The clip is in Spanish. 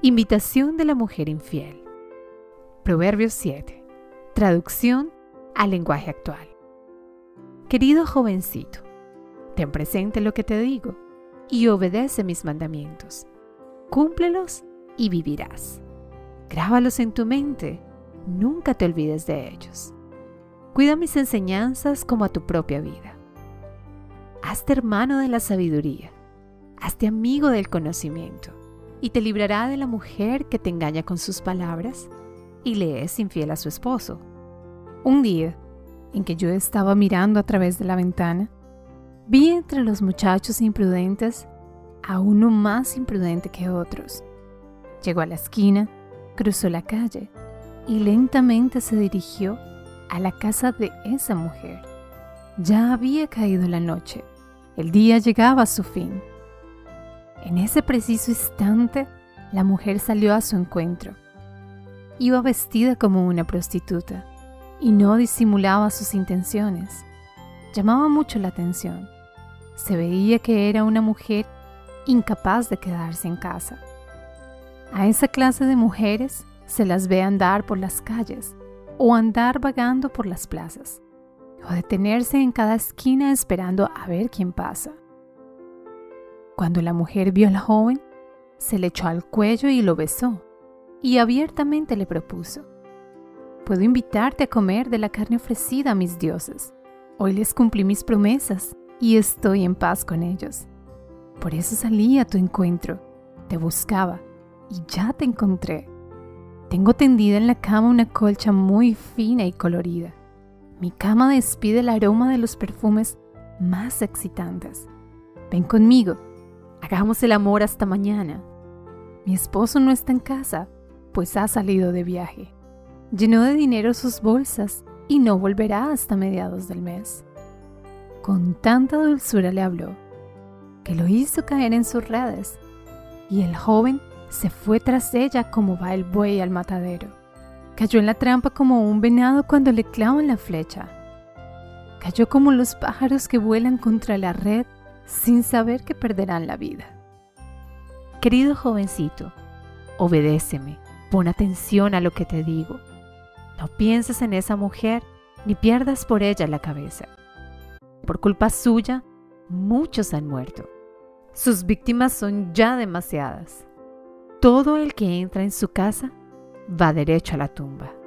Invitación de la mujer infiel. Proverbios 7. Traducción al lenguaje actual. Querido jovencito, ten presente lo que te digo y obedece mis mandamientos. Cúmplelos y vivirás. Grábalos en tu mente, nunca te olvides de ellos. Cuida mis enseñanzas como a tu propia vida. Hazte hermano de la sabiduría, hazte amigo del conocimiento y te librará de la mujer que te engaña con sus palabras y le es infiel a su esposo. Un día, en que yo estaba mirando a través de la ventana, vi entre los muchachos imprudentes a uno más imprudente que otros. Llegó a la esquina, cruzó la calle y lentamente se dirigió a la casa de esa mujer. Ya había caído la noche, el día llegaba a su fin. En ese preciso instante, la mujer salió a su encuentro. Iba vestida como una prostituta y no disimulaba sus intenciones. Llamaba mucho la atención. Se veía que era una mujer incapaz de quedarse en casa. A esa clase de mujeres se las ve andar por las calles o andar vagando por las plazas o detenerse en cada esquina esperando a ver quién pasa. Cuando la mujer vio al joven, se le echó al cuello y lo besó y abiertamente le propuso, puedo invitarte a comer de la carne ofrecida a mis dioses. Hoy les cumplí mis promesas y estoy en paz con ellos. Por eso salí a tu encuentro, te buscaba y ya te encontré. Tengo tendida en la cama una colcha muy fina y colorida. Mi cama despide el aroma de los perfumes más excitantes. Ven conmigo, hagamos el amor hasta mañana. Mi esposo no está en casa, pues ha salido de viaje. Llenó de dinero sus bolsas y no volverá hasta mediados del mes. Con tanta dulzura le habló, que lo hizo caer en sus redes, y el joven se fue tras ella como va el buey al matadero. Cayó en la trampa como un venado cuando le clavan la flecha. Cayó como los pájaros que vuelan contra la red sin saber que perderán la vida. Querido jovencito, obedéceme, pon atención a lo que te digo. No pienses en esa mujer ni pierdas por ella la cabeza. Por culpa suya, muchos han muerto. Sus víctimas son ya demasiadas. Todo el que entra en su casa va derecho a la tumba.